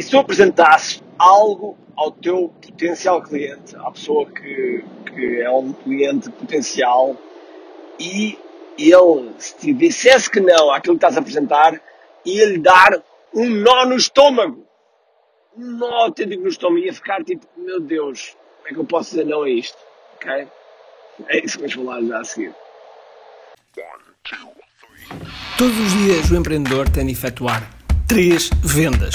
E se tu apresentasses algo ao teu potencial cliente, à pessoa que, que é um cliente potencial, e ele, se te dissesse que não àquilo que estás a apresentar, ia-lhe dar um nó no estômago. Um nó autêntico no estômago. Ia ficar tipo, meu Deus, como é que eu posso dizer não a isto? Ok? É isso que vamos falar já a seguir. Todos os dias o empreendedor tem de efetuar três vendas: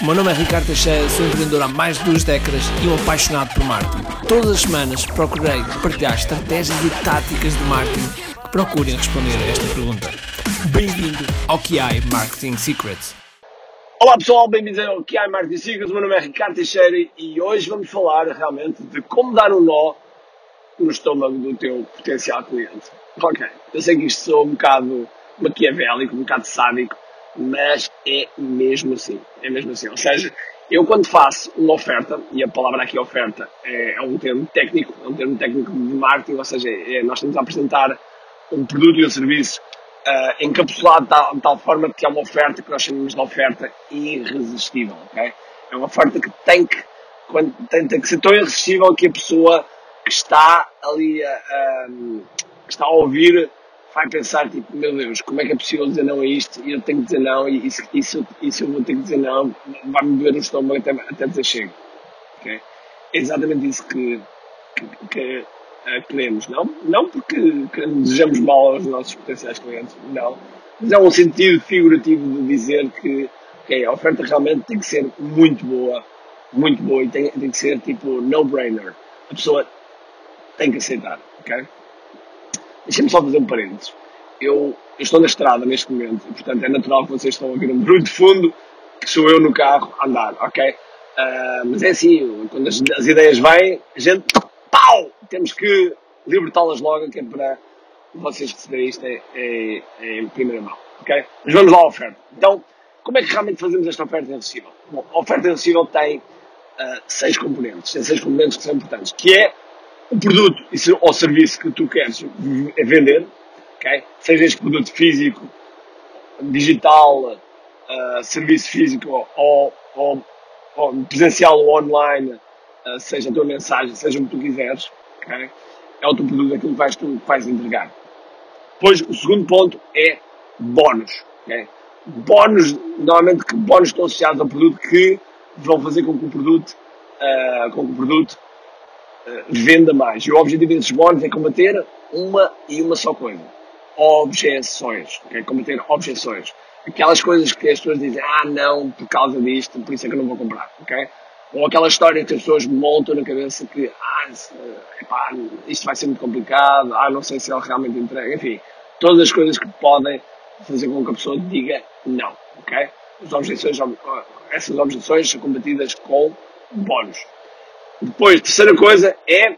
O meu nome é Ricardo Teixeira, sou empreendedor há mais de duas décadas e um apaixonado por marketing. Todas as semanas procurei partilhar estratégias e táticas de marketing que procurem responder a esta pergunta. Bem-vindo ao QI Marketing Secrets. Olá pessoal, bem-vindos ao QI Marketing Secrets. O meu nome é Ricardo Teixeira e hoje vamos falar realmente de como dar um nó no estômago do teu potencial cliente. Ok, eu sei que isto sou um bocado maquiavélico, um bocado sádico, mas é mesmo assim. É mesmo assim. Ou seja, eu quando faço uma oferta, e a palavra aqui oferta é, é um termo técnico, é um termo técnico de marketing, ou seja, é, nós temos a apresentar um produto e um serviço uh, encapsulado de tal, de tal, forma que é uma oferta que nós chamamos de oferta irresistível, ok? É uma oferta que tem que, quando, tem, tem que ser tão irresistível que a pessoa que está ali a, que está a ouvir vai pensar, tipo, meu Deus, como é que é possível dizer não a isto e eu tenho que dizer não e isso, isso, isso eu vou ter que dizer não, vai-me doer o estômago até, até dizer chego. Okay? É exatamente isso que, que, que uh, queremos, não? Não porque desejamos mal aos nossos potenciais clientes, não. Mas é um sentido figurativo de dizer que okay, a oferta realmente tem que ser muito boa, muito boa e tem, tem que ser tipo no-brainer. A pessoa tem que aceitar, ok? Deixem-me só fazer um parênteses. Eu, eu, estou na estrada neste momento e, portanto, é natural que vocês estão a ouvir um barulho de fundo que sou eu no carro a andar, ok? Uh, mas é assim, quando as, as, ideias vêm, a gente, pau! Temos que libertá-las logo, que é para vocês receberem isto é, é, é, em primeira mão, ok? Mas vamos lá à oferta. Então, como é que realmente fazemos esta oferta irresistível? Bom, a oferta irresistível tem uh, seis componentes, tem seis componentes que são importantes, que é o produto ou serviço que tu queres vender, okay? seja este produto físico, digital, uh, serviço físico ou, ou, ou, presencial ou online, uh, seja a tua mensagem, seja o que tu quiseres, okay? é o teu produto, aquilo que vais, tu vais entregar. Depois, o segundo ponto é bónus. Okay? Bónus, normalmente, bónus estão associados ao produto que vão fazer com que o produto, uh, com que o produto venda mais. E o objetivo desses bónus é combater uma e uma só coisa. Objeções. É combater objeções. Aquelas coisas que as pessoas dizem, ah não, por causa disto, por isso é que eu não vou comprar. ok? Ou aquela história que as pessoas montam na cabeça que, ah, epá, isto vai ser muito complicado, ah, não sei se ele realmente entrega, enfim, todas as coisas que podem fazer com que a pessoa diga não, ok? As objeções, essas objeções são combatidas com bónus. Depois, terceira coisa é.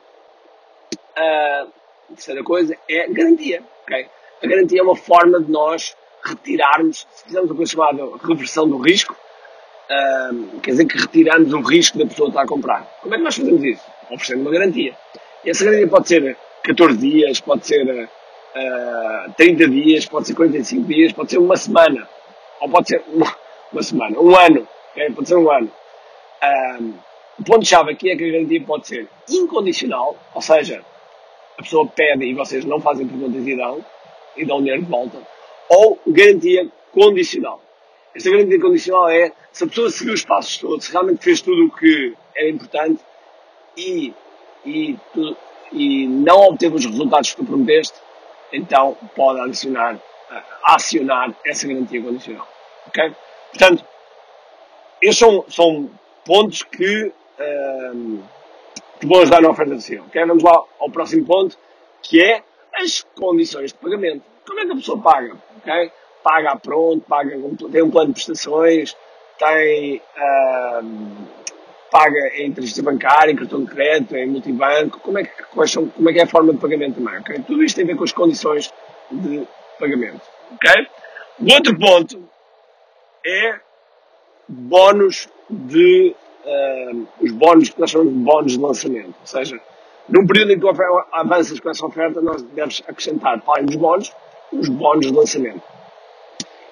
Terceira coisa é garantia. Okay? A garantia é uma forma de nós retirarmos, se fizermos uma coisa chamada reversão do risco, uh, quer dizer que retiramos o risco da pessoa estar a comprar. Como é que nós fazemos isso? Oferecendo uma garantia. E essa garantia pode ser 14 dias, pode ser uh, ah, 30 dias, pode ser 45 dias, pode ser uma semana, ou pode ser uma, uma semana, um ano, okay? pode ser um ano. O ponto-chave aqui é que a garantia pode ser incondicional, ou seja, a pessoa pede e vocês não fazem perguntas e dão, e dão dinheiro de volta, ou garantia condicional. Esta garantia condicional é se a pessoa seguiu os passos todos, se realmente fez tudo o que era importante e, e, e não obteve os resultados que tu prometeste, então pode adicionar, acionar essa garantia condicional. Ok? Portanto, estes são, são pontos que que vou ajudar na oferta de CEO. Okay? Vamos lá ao próximo ponto, que é as condições de pagamento. Como é que a pessoa paga? Okay? Paga pronto, paga, tem um plano de prestações, tem, paga em transferência bancária, em cartão de crédito, em multibanco, como é, que, são, como é que é a forma de pagamento também, ok? Tudo isto tem a ver com as condições de pagamento, ok? O outro ponto é bónus de, uh, os bónus que nós chamamos de bónus de lançamento, ou seja, num período em que avanças com essa oferta, nós deves acrescentar, para além dos bónus, os bónus de lançamento.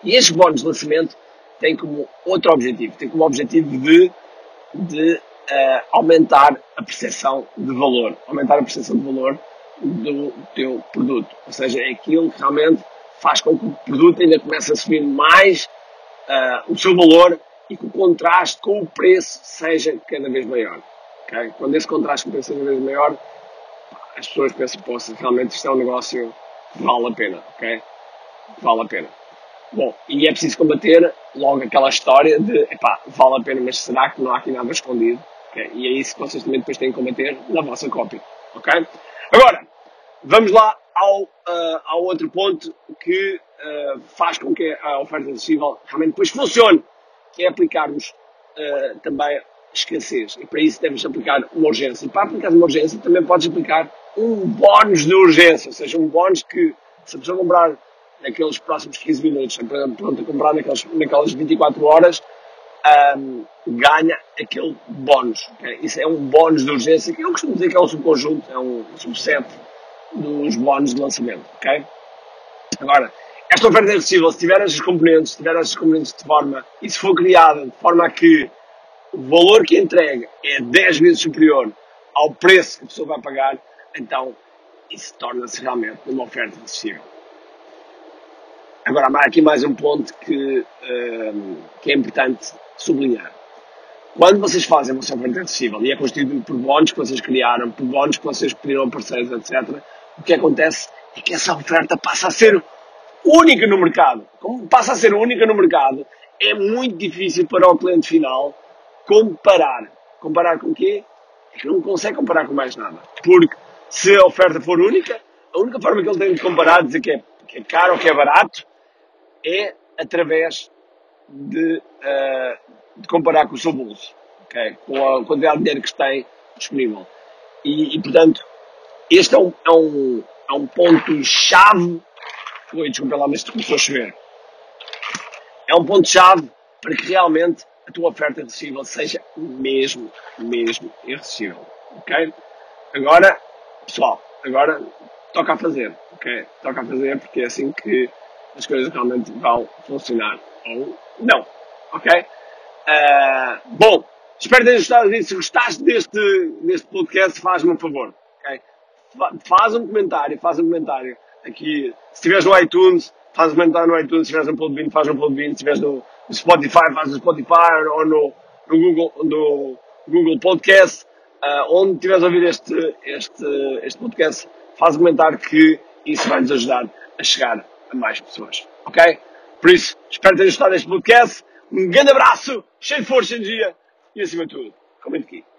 E estes bónus de lançamento têm como outro objetivo, têm como objetivo de, de uh, aumentar a percepção de valor, aumentar a percepção de valor do teu produto. Ou seja, é aquilo que realmente faz com que o produto ainda comece a subir mais uh, o seu valor e que o contraste com o preço seja cada vez maior. Okay? Quando esse contraste com o preço seja cada vez maior, as pessoas pensam, poxa, realmente isto é um negócio que vale a pena? Vale a pena. Bom, e é preciso combater logo aquela história de, epá, vale a pena, mas será que não há aqui nada escondido? Okay? E é isso que vocês também depois têm que combater na vossa cópia, ok? Agora, vamos lá ao, uh, ao outro ponto que uh, faz com que a oferta acessível realmente depois funcione, que é aplicarmos uh, também escassez. E para isso temos aplicar uma urgência. E para aplicar uma urgência também podes aplicar um bónus de urgência, ou seja, um bónus que se a pessoa comprar naqueles próximos 15 minutos, pronto, a comprar naquelas, naquelas 24 horas, um, ganha aquele bónus. Okay? Isso é um bónus de urgência, que eu costumo dizer que é um subconjunto, é um subset dos bónus de lançamento. Okay? Agora, esta oferta é possível se tiver estes componentes, se tiver estes componentes de forma, e se for criada de forma a que o valor que entrega é 10 vezes superior ao preço que a pessoa vai pagar, então isso torna-se realmente uma oferta acessível. Agora, há aqui mais um ponto que, um, que é importante sublinhar. Quando vocês fazem uma oferta acessível e é constituído por bónus que vocês criaram, por bónus que vocês pediram a parceiros, etc., o que acontece é que essa oferta passa a ser única no mercado. Como passa a ser única no mercado, é muito difícil para o cliente final comparar. Comparar com o quê? É que não consegue comparar com mais nada. Porque se a oferta for única, a única forma que ele tem de comparar, dizer que é, que é caro ou que é barato, é através de, uh, de comparar com o seu bolso, okay? com a quantidade de dinheiro que tem disponível. E, e portanto, este é um, é um, é um ponto-chave. Oi, desculpa lá, mas começou a chover. É um ponto-chave para que realmente a tua oferta irresistível seja mesmo, mesmo irresistível. Ok? Agora, pessoal, agora toca a fazer. Ok? Toca a fazer porque é assim que as coisas realmente vão funcionar. Ou não. Ok? Uh, bom, espero ter gostado disso. Se gostaste deste, deste podcast, faz-me um favor. Ok? Faz um comentário, faz um comentário. Aqui, se estiveres no iTunes, faz comentário no iTunes. Se estiveres no Podbean, faz um Podbean. Se estiveres no no Spotify, faz no Spotify ou no, no Google, no Google Podcast, uh, onde estiveres a ouvir este, este, este podcast, faz um comentário que isso vai nos ajudar a chegar a mais pessoas. Ok? Por isso, espero ter gostado deste podcast. Um grande abraço, cheio de força e energia e acima de tudo, comente aqui.